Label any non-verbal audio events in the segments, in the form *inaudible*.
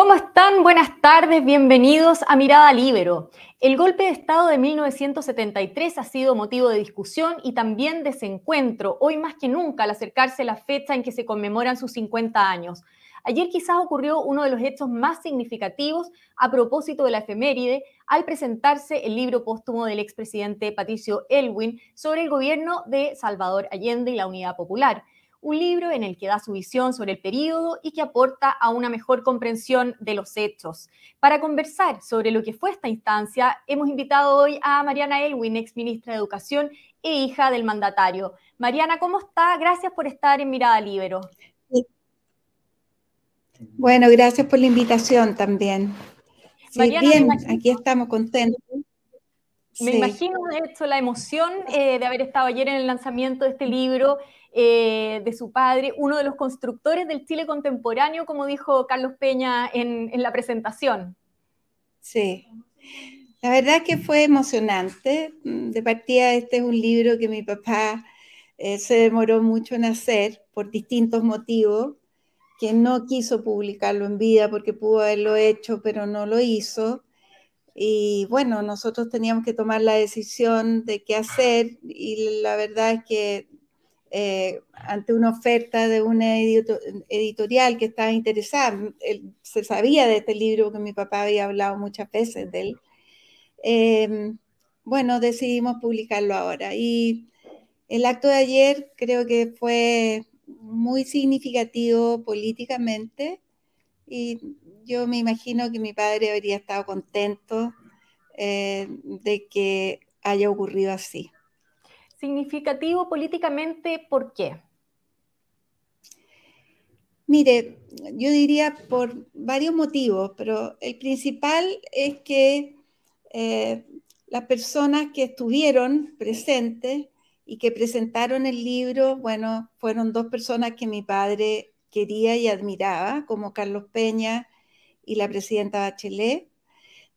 ¿Cómo están? Buenas tardes, bienvenidos a Mirada Libero. El golpe de Estado de 1973 ha sido motivo de discusión y también desencuentro, hoy más que nunca al acercarse la fecha en que se conmemoran sus 50 años. Ayer quizás ocurrió uno de los hechos más significativos a propósito de la efeméride al presentarse el libro póstumo del expresidente Patricio Elwin sobre el gobierno de Salvador Allende y la Unidad Popular un libro en el que da su visión sobre el periodo y que aporta a una mejor comprensión de los hechos. Para conversar sobre lo que fue esta instancia, hemos invitado hoy a Mariana Elwin, ex ministra de Educación e hija del mandatario. Mariana, ¿cómo está? Gracias por estar en Mirada Libero. Bueno, gracias por la invitación también. bien, aquí estamos contentos. Me imagino, de hecho, la emoción eh, de haber estado ayer en el lanzamiento de este libro eh, de su padre, uno de los constructores del Chile contemporáneo, como dijo Carlos Peña en, la presentación. Sí, la verdad que fue emocionante. De partida, este es un libro que mi papá eh, se demoró mucho en hacer por distintos motivos, que no quiso publicarlo en vida porque pudo haberlo hecho, pero no lo hizo. Y bueno, nosotros teníamos que tomar la decisión de qué hacer y la verdad es que eh, ante una oferta de una editorial que estaba interesada, se sabía de este libro que mi papá había hablado muchas veces de él, em, bueno, decidimos publicarlo ahora. Y el acto de ayer creo que fue muy significativo políticamente y yo me imagino que mi padre habría estado contento eh, de que haya ocurrido así. Significativo políticamente, ¿por qué? Mire, yo diría por varios motivos, pero el principal es que eh, las personas que estuvieron presentes y que presentaron el libro, bueno, fueron dos personas que mi padre quería y admiraba, como Carlos Peña y la presidenta Bachelet.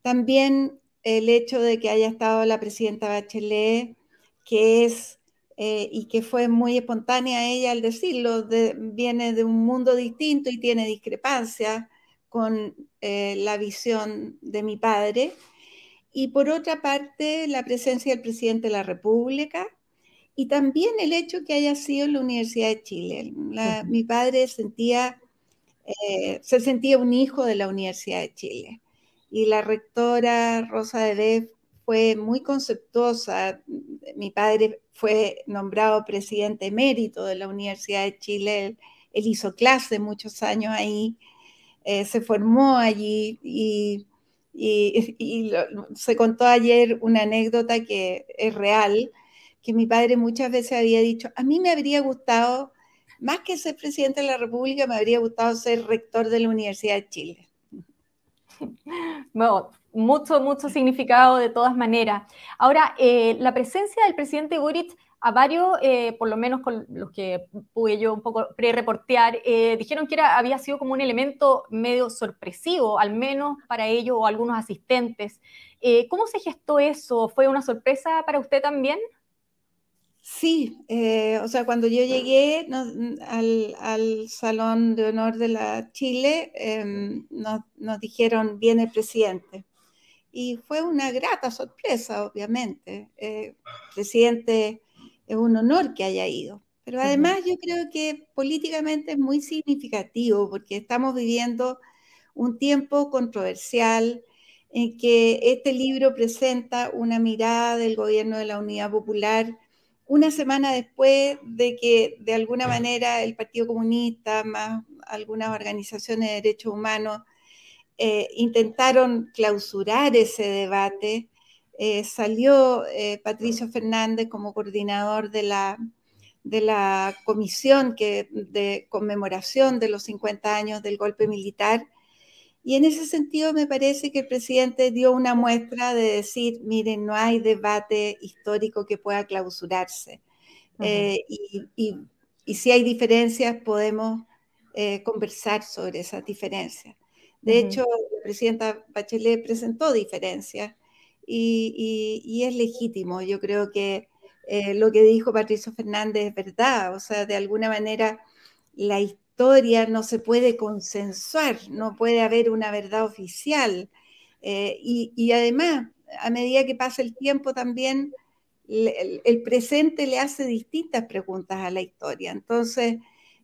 También el hecho de que haya estado la presidenta Bachelet, que es eh, y que fue muy espontánea ella al decirlo, viene de un mundo distinto y tiene discrepancia con eh, la visión de mi padre. Y por otra parte, la presencia del presidente de la República y también el hecho que haya sido en la Universidad de Chile. Mi padre sentía eh, se sentía un hijo de la Universidad de Chile. Y la rectora Rosa de fue muy conceptuosa. Mi padre fue nombrado presidente emérito de la Universidad de Chile. Él, hizo clase muchos años ahí, eh, se formó allí y, se contó ayer una anécdota que es real, que mi padre muchas veces había dicho, a mí me habría gustado más que ser presidente de la República, me habría gustado ser rector de la Universidad de Chile. *laughs* Bueno, mucho, mucho significado de todas maneras. Ahora, eh, la presencia del presidente Boric a varios, eh, por lo menos con los que pude yo un poco pre-reportear, eh, dijeron que había sido como un elemento medio sorpresivo, al menos para ellos o algunos asistentes. ¿Cómo se gestó eso? ¿Fue una sorpresa para usted también? Sí, o sea, cuando yo llegué al, Salón de Honor de la Chile, em, nos, dijeron, viene el presidente. Y fue una grata sorpresa, obviamente. Eh, presidente es un honor que haya ido. Pero además yo creo que políticamente es muy significativo porque estamos viviendo un tiempo controversial en que este libro presenta una mirada del gobierno de la Unidad Popular una semana después de que de alguna manera el Partido Comunista, más algunas organizaciones de derechos humanos, eh, intentaron clausurar ese debate, eh, salió eh, Patricio Fernández como coordinador de la, de la comisión que, de conmemoración de los 50 años del golpe militar y en ese sentido me parece que el presidente dio una muestra de decir, miren, no hay debate histórico que pueda clausurarse. Eh, y, si hay diferencias, podemos conversar sobre esas diferencias. De hecho, la presidenta Bachelet presentó diferencias y, es legítimo. Yo creo que eh, lo que dijo Patricio Fernández es verdad. O sea, de alguna manera, la historia no se puede consensuar, no puede haber una verdad oficial. Eh, y, además, a medida que pasa el tiempo también, el, presente le hace distintas preguntas a la historia. Entonces,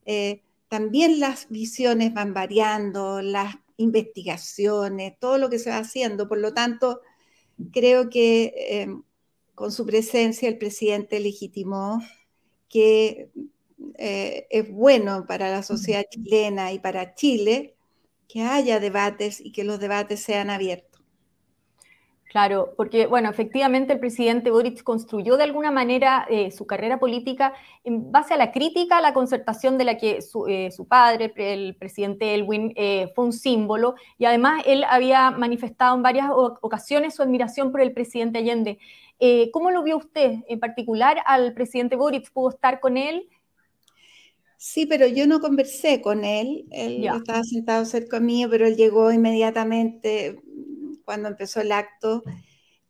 eh, también las visiones van variando, las investigaciones, todo lo que se va haciendo. Por lo tanto, creo que eh, con su presencia el presidente legitimó que eh, es bueno para la sociedad chilena y para Chile que haya debates y que los debates sean abiertos. Claro, porque, bueno, efectivamente el presidente Boric construyó de alguna manera eh, su carrera política en base a la crítica a la concertación de la que su, eh, padre, el presidente Elwin, fue un símbolo y además él había manifestado en varias ocasiones su admiración por el presidente Allende. ¿Cómo lo vio usted en particular al presidente Boric? ¿Pudo estar con él? Sí, pero yo no conversé con él. Él estaba sentado cerca mío, pero él llegó inmediatamente cuando empezó el acto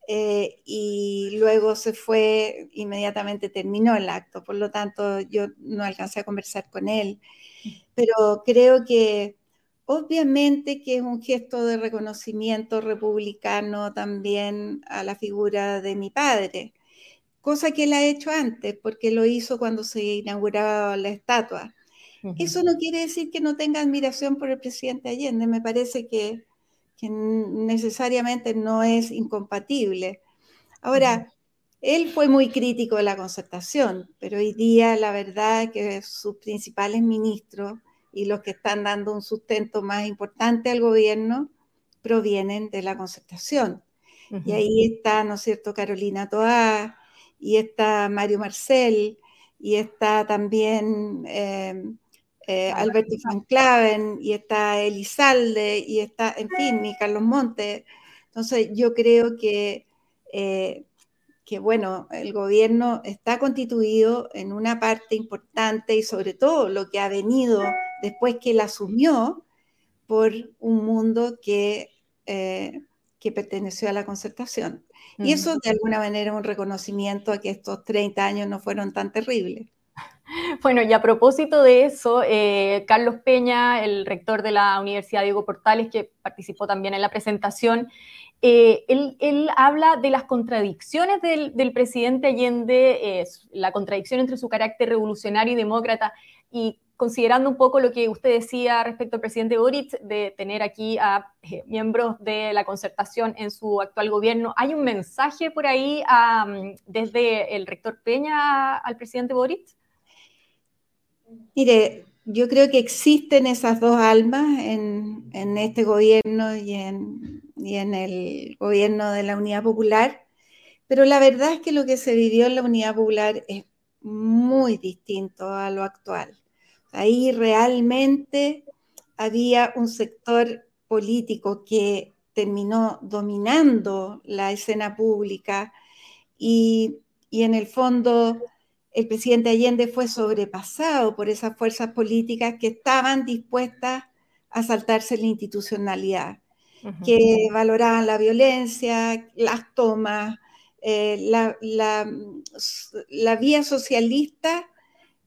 eh, y luego se fue, inmediatamente terminó el acto. Por lo tanto, yo no alcancé a conversar con él. Pero creo que obviamente que es un gesto de reconocimiento republicano también a la figura de mi padre cosa que él ha hecho antes, porque lo hizo cuando se inauguraba la estatua. Eso no quiere decir que no tenga admiración por el presidente Allende, me parece que, necesariamente no es incompatible. Ahora, él fue muy crítico de la concertación, pero hoy día la verdad es que sus principales ministros y los que están dando un sustento más importante al gobierno provienen de la concertación. Y ahí está, ¿no es cierto?, Carolina Toá, y está Mario Marcel, y está también eh, eh, Alberto Van Claven, y está Elizalde, y está, en fin, y Carlos Montes. Entonces, yo creo que, eh, que, bueno, el gobierno está constituido en una parte importante y sobre todo lo que ha venido después que él asumió por un mundo que, que perteneció a la concertación. Y eso de alguna manera es un reconocimiento a que estos 30 años no fueron tan terribles. *laughs* Bueno, y a propósito de eso, eh, Carlos Peña, el rector de la Universidad Diego Portales, que participó también en la presentación, eh, él, habla de las contradicciones del, presidente Allende, la contradicción entre su carácter revolucionario y demócrata, y considerando un poco lo que usted decía respecto al presidente Boric, de tener aquí a eh, miembros de la concertación en su actual gobierno, ¿hay un mensaje por ahí desde el rector Peña al presidente Boric? Mire, yo creo que existen esas dos almas en, este gobierno y en, el gobierno de la Unidad Popular, pero la verdad es que lo que se vivió en la Unidad Popular es muy distinto a lo actual. Ahí realmente había un sector político que terminó dominando la escena pública y, en el fondo el presidente Allende fue sobrepasado por esas fuerzas políticas que estaban dispuestas a saltarse la institucionalidad, que valoraban la violencia, las tomas, eh, la, la, vía socialista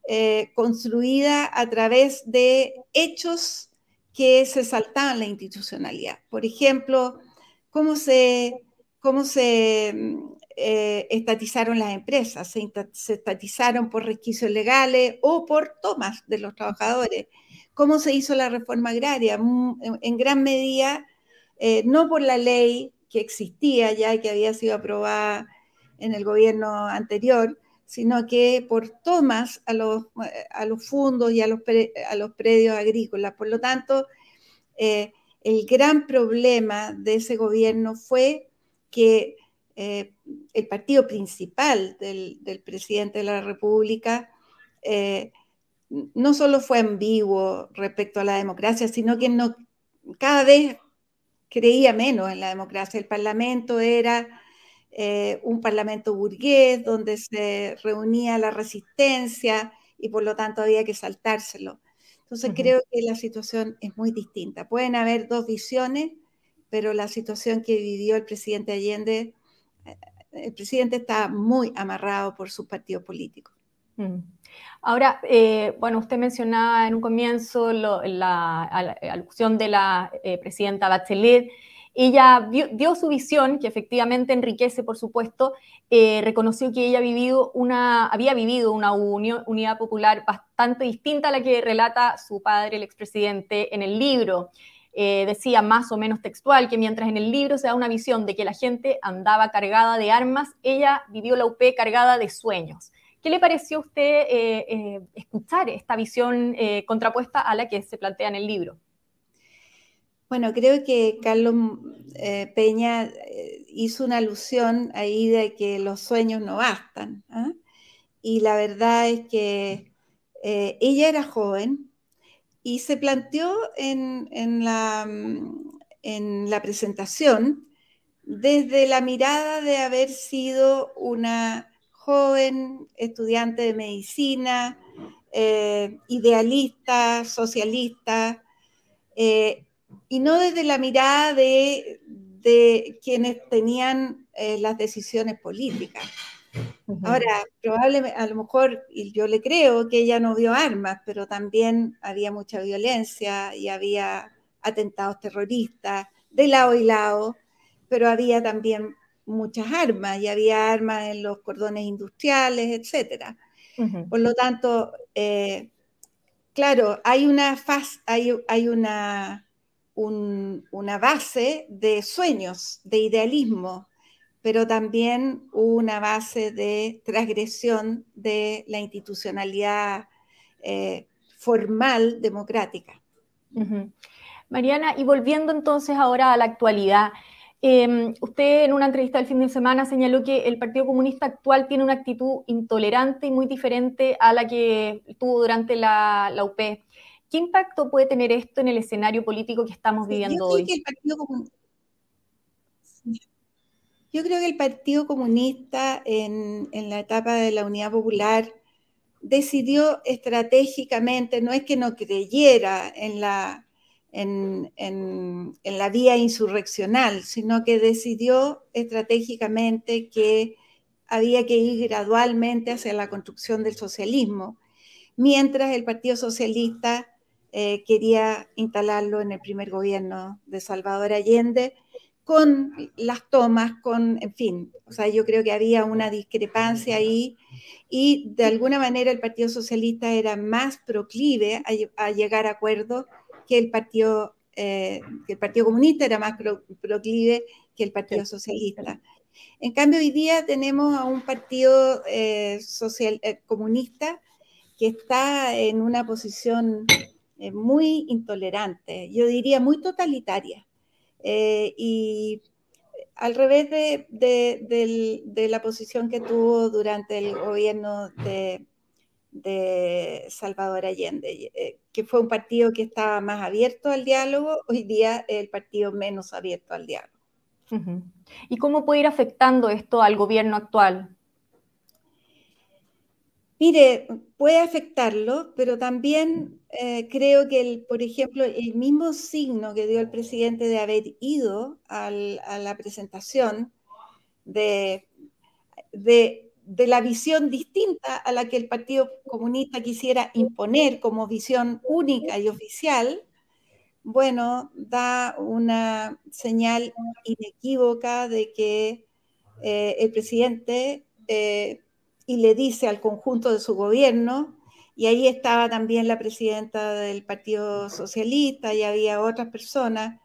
eh, construida a través de hechos que se saltaban la institucionalidad. Por ejemplo, cómo se, cómo se eh, estatizaron las empresas, se, estatizaron por resquicios legales o por tomas de los trabajadores. Cómo se hizo la reforma agraria, mm, en, gran medida, eh, no por la ley que existía ya y que había sido aprobada en el gobierno anterior, sino que por tomas a los, a los fondos y a los, a los predios agrícolas. Por lo tanto, eh, el gran problema de ese gobierno fue que eh, el partido principal del, presidente de la República eh, no solo fue ambiguo respecto a la democracia, sino que no, cada vez creía menos en la democracia. El Parlamento era eh, un parlamento burgués donde se reunía la resistencia y por lo tanto había que saltárselo. Entonces creo que la situación es muy distinta. Pueden haber dos visiones, pero la situación que vivió el presidente Allende, el presidente está muy amarrado por su partido político. Ahora, eh, bueno, usted mencionaba en un comienzo la, alusión de la eh, presidenta Bachelet. Ella dio su visión, que efectivamente enriquece, por supuesto, eh, reconoció que ella vivido una, había vivido una unidad popular bastante distinta a la que relata su padre, el expresidente, en el libro. Decía más o menos textual que mientras en el libro se da una visión de que la gente andaba cargada de armas, ella vivió la UP cargada de sueños. ¿Qué le pareció a usted eh, eh, escuchar esta visión eh, contrapuesta a la que se plantea en el libro? Bueno, creo que Carlos Peña hizo una alusión ahí de que los sueños no bastan. ¿ah? Y la verdad es que ella era joven y se planteó en, la, en la presentación desde la mirada de haber sido una joven, estudiante de medicina, eh, idealista, socialista, eh, y no desde la mirada de, quienes tenían eh, las decisiones políticas. Ahora, probablemente, a lo mejor, y yo le creo que ella no vio armas, pero también había mucha violencia y había atentados terroristas de lado y lado, pero había también muchas armas y había armas en los cordones industriales, etc. Por lo tanto, eh, claro, hay una, hay, hay una, una base de sueños, de idealismo, pero también una base de transgresión de la institucionalidad eh, formal democrática. Mariana, y volviendo entonces ahora a la actualidad, Em, usted en una entrevista del fin de semana señaló que el Partido Comunista actual tiene una actitud intolerante y muy diferente a la que tuvo durante la, UP. ¿Qué impacto puede tener esto en el escenario político que estamos viviendo hoy? Yo creo que el Partido Comunista en, en la etapa de la Unidad Popular decidió estratégicamente, no es que no creyera en la, vía insurreccional, sino que decidió estratégicamente que había que ir gradualmente hacia la construcción del socialismo, mientras el Partido Socialista eh, quería instalarlo en el primer gobierno de Salvador Allende, con las tomas, con, en fin, o sea, yo creo que había una discrepancia ahí y de alguna manera el Partido Socialista era más proclive a, a llegar a acuerdos que el Partido, eh, que el partido Comunista era más proclive que el Partido Socialista. En cambio, hoy día tenemos a un partido eh, social, eh, comunista que está en una posición muy intolerante, yo diría muy totalitaria. Y al revés de, la posición que tuvo durante el gobierno de, de Salvador Allende, eh, que fue un partido que estaba más abierto al diálogo, hoy día el partido menos abierto al diálogo. ¿Y cómo puede ir afectando esto al gobierno actual? Mire, puede afectarlo, pero también eh, creo que, por ejemplo, el mismo signo que dio el presidente de haber ido a la presentación de la visión distinta a la que el Partido Comunista quisiera imponer como visión única y oficial, bueno, da una señal inequívoca de que eh, el presidente eh, y le dice al conjunto de su gobierno, y ahí estaba también la presidenta del Partido Socialista y había otras personas,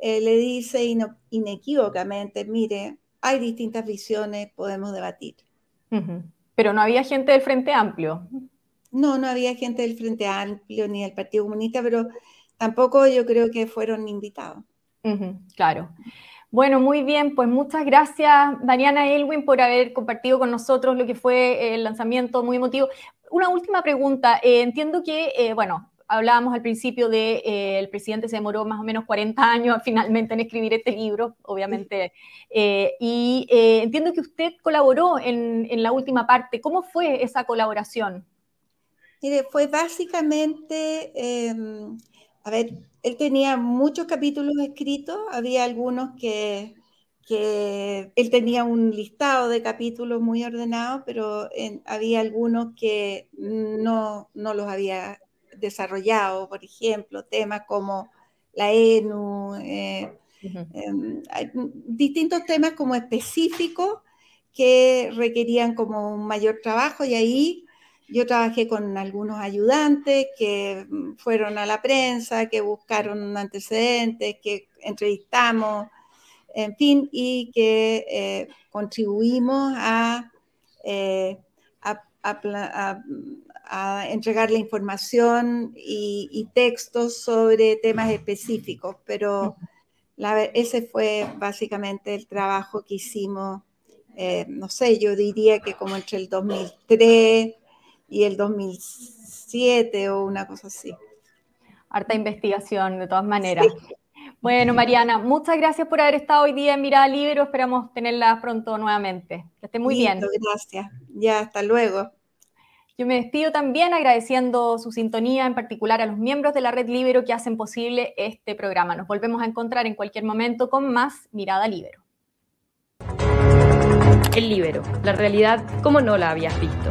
eh, le dice inequívocamente, mire, hay distintas visiones, podemos debatir. Pero no había gente del Frente Amplio. No, no había gente del Frente Amplio ni del Partido Comunista, pero tampoco yo creo que fueron invitados. claro. Bueno, muy bien, pues muchas gracias, Mariana Elwin, por haber compartido con nosotros lo que fue el lanzamiento muy emotivo. Una última pregunta. Eh, entiendo que, eh, bueno, hablábamos al principio de eh, el presidente se demoró más o menos 40 años *laughs* finalmente en escribir este libro, obviamente. Eh, y eh, entiendo que usted colaboró en, la última parte. ¿Cómo fue esa colaboración? Mire, fue básicamente, em, a ver, él tenía muchos capítulos escritos, había algunos que, que él tenía un listado de capítulos muy ordenado, pero había algunos que no, no, los había desarrollado, por ejemplo, temas como la ENU, eh, em, distintos temas como específicos que requerían como un mayor trabajo y ahí yo trabajé con algunos ayudantes que fueron a la prensa, que buscaron antecedentes, que entrevistamos, en fin, y que eh, contribuimos eh, a, a, entregar la información y, textos sobre temas específicos, pero ese fue básicamente el trabajo que hicimos, eh, no sé, yo diría que como entre el 2003 y el 2007 o una cosa así. Harta investigación, de todas maneras. Bueno, Mariana, muchas gracias por haber estado hoy día en Mirada Libre. Esperamos tenerla pronto nuevamente. Que esté muy bien. Gracias. Ya, hasta luego. Yo me despido también agradeciendo su sintonía, en particular a los miembros de la Red Libero que hacen posible este programa. Nos volvemos a encontrar en cualquier momento con más Mirada Libero. El Libero, la realidad como no la habías visto.